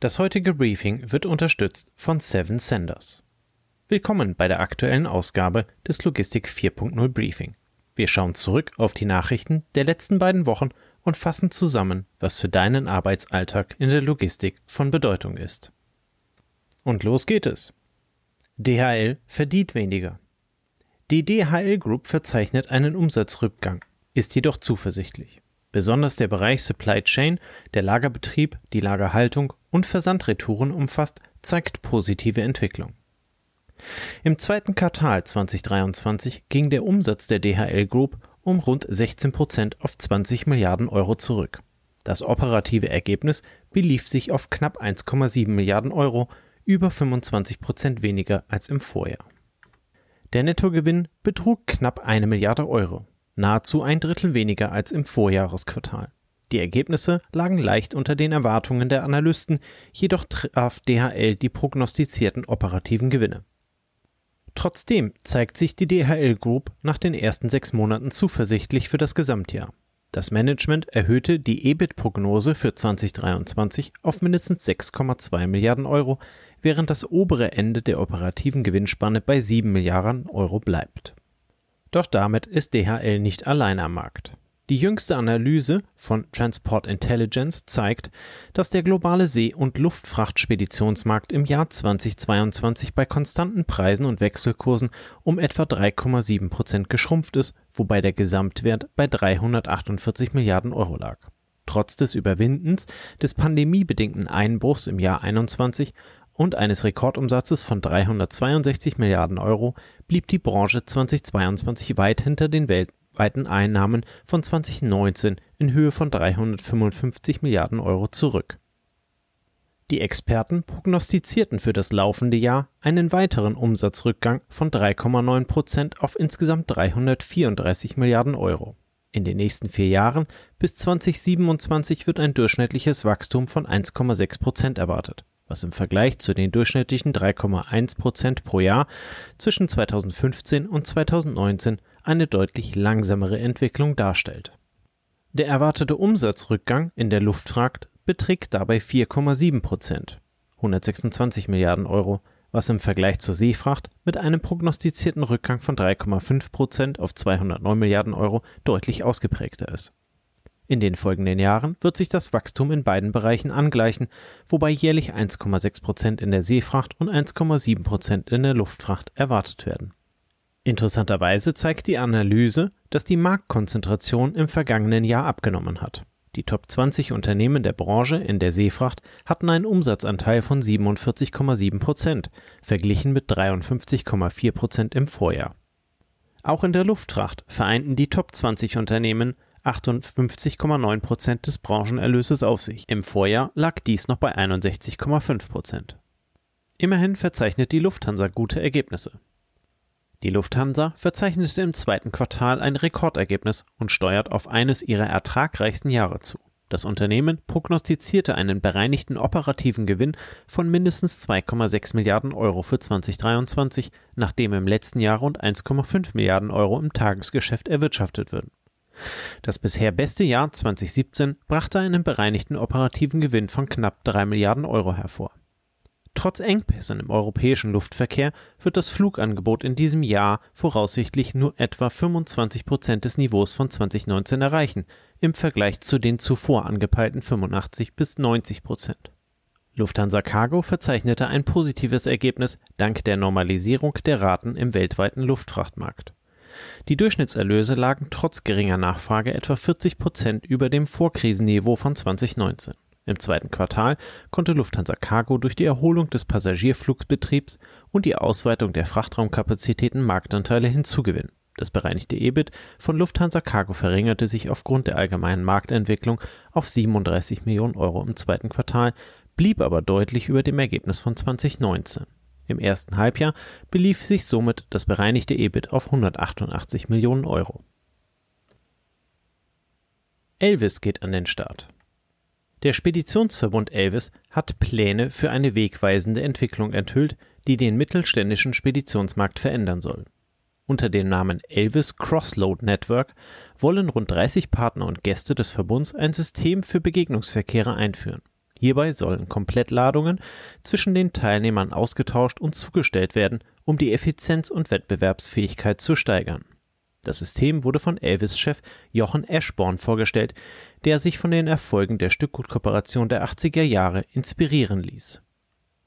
Das heutige Briefing wird unterstützt von Seven Senders. Willkommen bei der aktuellen Ausgabe des Logistik 4.0 Briefing. Wir schauen zurück auf die Nachrichten der letzten beiden Wochen und fassen zusammen, was für deinen Arbeitsalltag in der Logistik von Bedeutung ist. Und los geht es. DHL verdient weniger. Die DHL Group verzeichnet einen Umsatzrückgang, ist jedoch zuversichtlich. Besonders der Bereich Supply Chain, der Lagerbetrieb, die Lagerhaltung und Versandretouren umfasst, zeigt positive Entwicklung. Im zweiten Quartal 2023 ging der Umsatz der DHL Group um rund 16 Prozent auf 20 Milliarden Euro zurück. Das operative Ergebnis belief sich auf knapp 1,7 Milliarden Euro, über 25 Prozent weniger als im Vorjahr. Der Nettogewinn betrug knapp eine Milliarde Euro, nahezu ein Drittel weniger als im Vorjahresquartal. Die Ergebnisse lagen leicht unter den Erwartungen der Analysten, jedoch traf DHL die prognostizierten operativen Gewinne. Trotzdem zeigt sich die DHL Group nach den ersten sechs Monaten zuversichtlich für das Gesamtjahr. Das Management erhöhte die EBIT-Prognose für 2023 auf mindestens 6,2 Milliarden Euro, während das obere Ende der operativen Gewinnspanne bei 7 Milliarden Euro bleibt. Doch damit ist DHL nicht allein am Markt. Die jüngste Analyse von Transport Intelligence zeigt, dass der globale See- und Luftfrachtspeditionsmarkt im Jahr 2022 bei konstanten Preisen und Wechselkursen um etwa 3,7 Prozent geschrumpft ist, wobei der Gesamtwert bei 348 Milliarden Euro lag. Trotz des Überwindens des pandemiebedingten Einbruchs im Jahr 2021 und eines Rekordumsatzes von 362 Milliarden Euro blieb die Branche 2022 weit hinter den weltweiten Einnahmen von 2019 in Höhe von 355 Milliarden Euro zurück. Die Experten prognostizierten für das laufende Jahr einen weiteren Umsatzrückgang von 3,9 Prozent auf insgesamt 334 Milliarden Euro. In den nächsten vier Jahren bis 2027 wird ein durchschnittliches Wachstum von 1,6 Prozent erwartet was im Vergleich zu den durchschnittlichen 3,1 Prozent pro Jahr zwischen 2015 und 2019 eine deutlich langsamere Entwicklung darstellt. Der erwartete Umsatzrückgang in der Luftfracht beträgt dabei 4,7 Prozent, 126 Milliarden Euro, was im Vergleich zur Seefracht mit einem prognostizierten Rückgang von 3,5 Prozent auf 209 Milliarden Euro deutlich ausgeprägter ist. In den folgenden Jahren wird sich das Wachstum in beiden Bereichen angleichen, wobei jährlich 1,6 Prozent in der Seefracht und 1,7 Prozent in der Luftfracht erwartet werden. Interessanterweise zeigt die Analyse, dass die Marktkonzentration im vergangenen Jahr abgenommen hat. Die Top 20 Unternehmen der Branche in der Seefracht hatten einen Umsatzanteil von 47,7 Prozent, verglichen mit 53,4 Prozent im Vorjahr. Auch in der Luftfracht vereinten die Top 20 Unternehmen 58,9 Prozent des Branchenerlöses auf sich. Im Vorjahr lag dies noch bei 61,5 Prozent. Immerhin verzeichnet die Lufthansa gute Ergebnisse. Die Lufthansa verzeichnete im zweiten Quartal ein Rekordergebnis und steuert auf eines ihrer ertragreichsten Jahre zu. Das Unternehmen prognostizierte einen bereinigten operativen Gewinn von mindestens 2,6 Milliarden Euro für 2023, nachdem im letzten Jahr rund 1,5 Milliarden Euro im Tagesgeschäft erwirtschaftet würden. Das bisher beste Jahr 2017 brachte einen bereinigten operativen Gewinn von knapp 3 Milliarden Euro hervor. Trotz Engpässen im europäischen Luftverkehr wird das Flugangebot in diesem Jahr voraussichtlich nur etwa 25 Prozent des Niveaus von 2019 erreichen, im Vergleich zu den zuvor angepeilten 85 bis 90 Prozent. Lufthansa Cargo verzeichnete ein positives Ergebnis dank der Normalisierung der Raten im weltweiten Luftfrachtmarkt. Die Durchschnittserlöse lagen trotz geringer Nachfrage etwa 40 Prozent über dem Vorkrisenniveau von 2019. Im zweiten Quartal konnte Lufthansa Cargo durch die Erholung des Passagierflugbetriebs und die Ausweitung der Frachtraumkapazitäten Marktanteile hinzugewinnen. Das bereinigte EBIT von Lufthansa Cargo verringerte sich aufgrund der allgemeinen Marktentwicklung auf 37 Millionen Euro im zweiten Quartal, blieb aber deutlich über dem Ergebnis von 2019. Im ersten Halbjahr belief sich somit das bereinigte EBIT auf 188 Millionen Euro. Elvis geht an den Start. Der Speditionsverbund Elvis hat Pläne für eine wegweisende Entwicklung enthüllt, die den mittelständischen Speditionsmarkt verändern soll. Unter dem Namen Elvis Crossload Network wollen rund 30 Partner und Gäste des Verbunds ein System für Begegnungsverkehre einführen. Hierbei sollen Komplettladungen zwischen den Teilnehmern ausgetauscht und zugestellt werden, um die Effizienz und Wettbewerbsfähigkeit zu steigern. Das System wurde von Elvis-Chef Jochen Eschborn vorgestellt, der sich von den Erfolgen der Stückgutkooperation der 80er Jahre inspirieren ließ.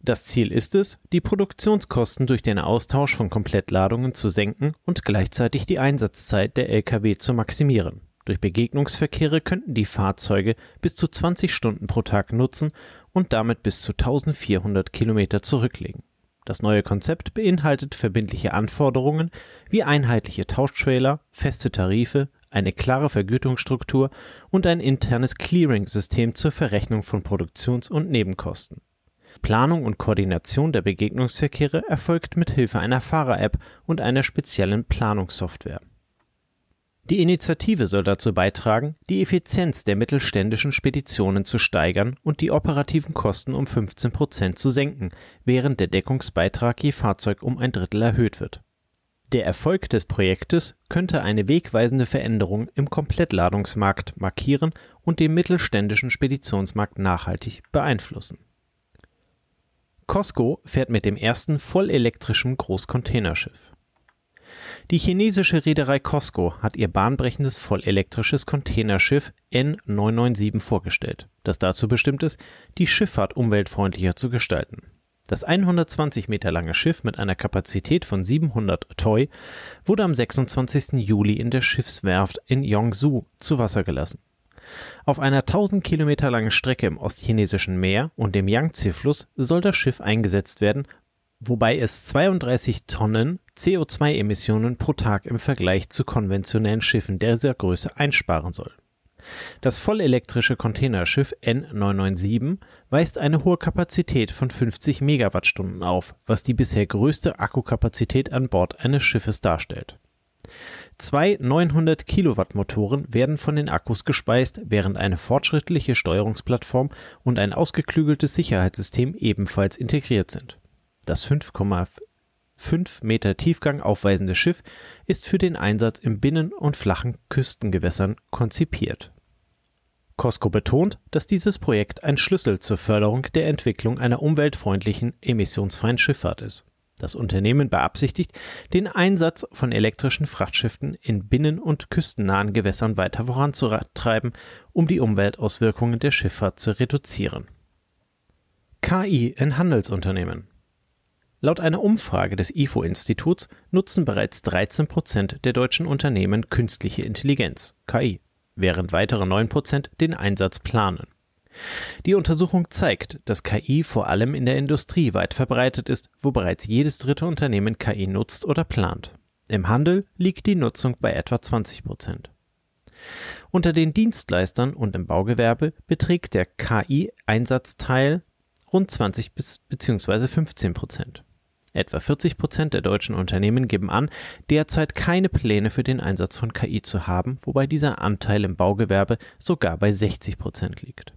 Das Ziel ist es, die Produktionskosten durch den Austausch von Komplettladungen zu senken und gleichzeitig die Einsatzzeit der Lkw zu maximieren. Durch Begegnungsverkehre könnten die Fahrzeuge bis zu 20 Stunden pro Tag nutzen und damit bis zu 1400 Kilometer zurücklegen. Das neue Konzept beinhaltet verbindliche Anforderungen wie einheitliche Tauschtrailer, feste Tarife, eine klare Vergütungsstruktur und ein internes Clearing-System zur Verrechnung von Produktions- und Nebenkosten. Planung und Koordination der Begegnungsverkehre erfolgt mit Hilfe einer Fahrer-App und einer speziellen Planungssoftware. Die Initiative soll dazu beitragen, die Effizienz der mittelständischen Speditionen zu steigern und die operativen Kosten um 15 Prozent zu senken, während der Deckungsbeitrag je Fahrzeug um ein Drittel erhöht wird. Der Erfolg des Projektes könnte eine wegweisende Veränderung im Komplettladungsmarkt markieren und den mittelständischen Speditionsmarkt nachhaltig beeinflussen. Costco fährt mit dem ersten vollelektrischen Großcontainerschiff. Die chinesische Reederei COSCO hat ihr bahnbrechendes vollelektrisches Containerschiff N997 vorgestellt, das dazu bestimmt ist, die Schifffahrt umweltfreundlicher zu gestalten. Das 120 Meter lange Schiff mit einer Kapazität von 700 Toy wurde am 26. Juli in der Schiffswerft in Yongzhou zu Wasser gelassen. Auf einer 1000 Kilometer langen Strecke im ostchinesischen Meer und dem Yangtze-Fluss soll das Schiff eingesetzt werden, wobei es 32 Tonnen CO2-Emissionen pro Tag im Vergleich zu konventionellen Schiffen dieser Größe einsparen soll. Das vollelektrische Containerschiff N997 weist eine hohe Kapazität von 50 Megawattstunden auf, was die bisher größte Akkukapazität an Bord eines Schiffes darstellt. Zwei 900 Kilowatt Motoren werden von den Akkus gespeist, während eine fortschrittliche Steuerungsplattform und ein ausgeklügeltes Sicherheitssystem ebenfalls integriert sind. Das 5,5 Meter Tiefgang aufweisende Schiff ist für den Einsatz im Binnen- und flachen Küstengewässern konzipiert. Costco betont, dass dieses Projekt ein Schlüssel zur Förderung der Entwicklung einer umweltfreundlichen, emissionsfreien Schifffahrt ist. Das Unternehmen beabsichtigt, den Einsatz von elektrischen Frachtschiffen in binnen- und küstennahen Gewässern weiter voranzutreiben, um die Umweltauswirkungen der Schifffahrt zu reduzieren. KI in Handelsunternehmen Laut einer Umfrage des IFO-Instituts nutzen bereits 13 Prozent der deutschen Unternehmen künstliche Intelligenz, KI, während weitere 9 Prozent den Einsatz planen. Die Untersuchung zeigt, dass KI vor allem in der Industrie weit verbreitet ist, wo bereits jedes dritte Unternehmen KI nutzt oder plant. Im Handel liegt die Nutzung bei etwa 20 Prozent. Unter den Dienstleistern und im Baugewerbe beträgt der KI-Einsatzteil rund 20 bis bzw. 15 Prozent. Etwa 40 Prozent der deutschen Unternehmen geben an, derzeit keine Pläne für den Einsatz von KI zu haben, wobei dieser Anteil im Baugewerbe sogar bei 60 Prozent liegt.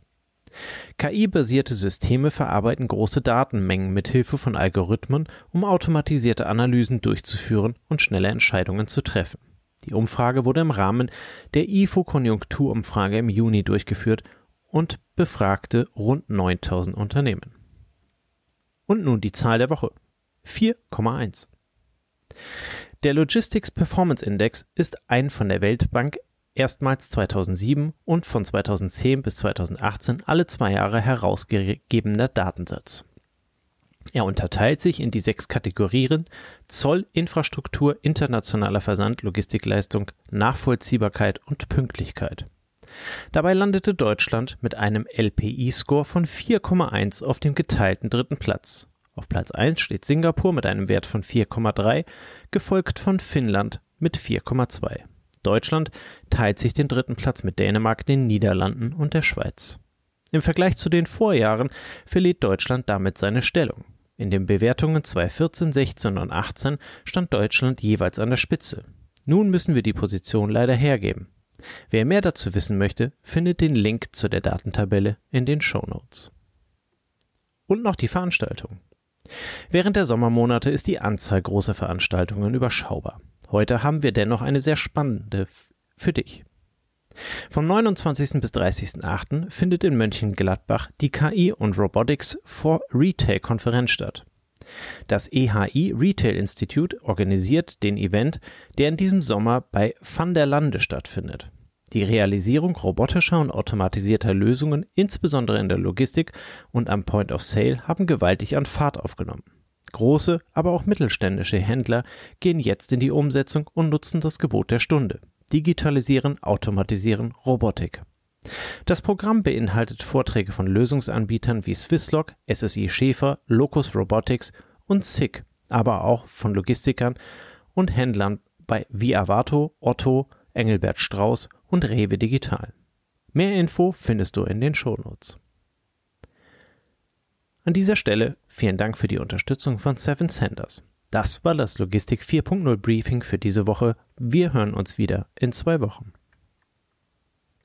KI-basierte Systeme verarbeiten große Datenmengen mit Hilfe von Algorithmen, um automatisierte Analysen durchzuführen und schnelle Entscheidungen zu treffen. Die Umfrage wurde im Rahmen der IFO-Konjunkturumfrage im Juni durchgeführt und befragte rund 9000 Unternehmen. Und nun die Zahl der Woche. 4,1. Der Logistics Performance Index ist ein von der Weltbank erstmals 2007 und von 2010 bis 2018 alle zwei Jahre herausgegebener Datensatz. Er unterteilt sich in die sechs Kategorien Zoll, Infrastruktur, internationaler Versand, Logistikleistung, Nachvollziehbarkeit und Pünktlichkeit. Dabei landete Deutschland mit einem LPI-Score von 4,1 auf dem geteilten dritten Platz auf Platz 1 steht Singapur mit einem Wert von 4,3, gefolgt von Finnland mit 4,2. Deutschland teilt sich den dritten Platz mit Dänemark, den Niederlanden und der Schweiz. Im Vergleich zu den Vorjahren verliert Deutschland damit seine Stellung. In den Bewertungen 2014, 16 und 18 stand Deutschland jeweils an der Spitze. Nun müssen wir die Position leider hergeben. Wer mehr dazu wissen möchte, findet den Link zu der Datentabelle in den Show Notes. Und noch die Veranstaltung. Während der Sommermonate ist die Anzahl großer Veranstaltungen überschaubar. Heute haben wir dennoch eine sehr spannende für dich. Vom 29. bis 30.08. findet in Mönchengladbach die KI und Robotics for Retail Konferenz statt. Das EHI Retail Institute organisiert den Event, der in diesem Sommer bei Van der Lande stattfindet. Die Realisierung robotischer und automatisierter Lösungen, insbesondere in der Logistik und am Point of Sale, haben gewaltig an Fahrt aufgenommen. Große, aber auch mittelständische Händler gehen jetzt in die Umsetzung und nutzen das Gebot der Stunde. Digitalisieren, Automatisieren, Robotik. Das Programm beinhaltet Vorträge von Lösungsanbietern wie Swisslog, SSI Schäfer, Locus Robotics und SICK, aber auch von Logistikern und Händlern bei Viavato, Otto, Engelbert Strauß und Rewe Digital. Mehr Info findest du in den Shownotes. An dieser Stelle vielen Dank für die Unterstützung von Seven Senders. Das war das Logistik 4.0 Briefing für diese Woche. Wir hören uns wieder in zwei Wochen.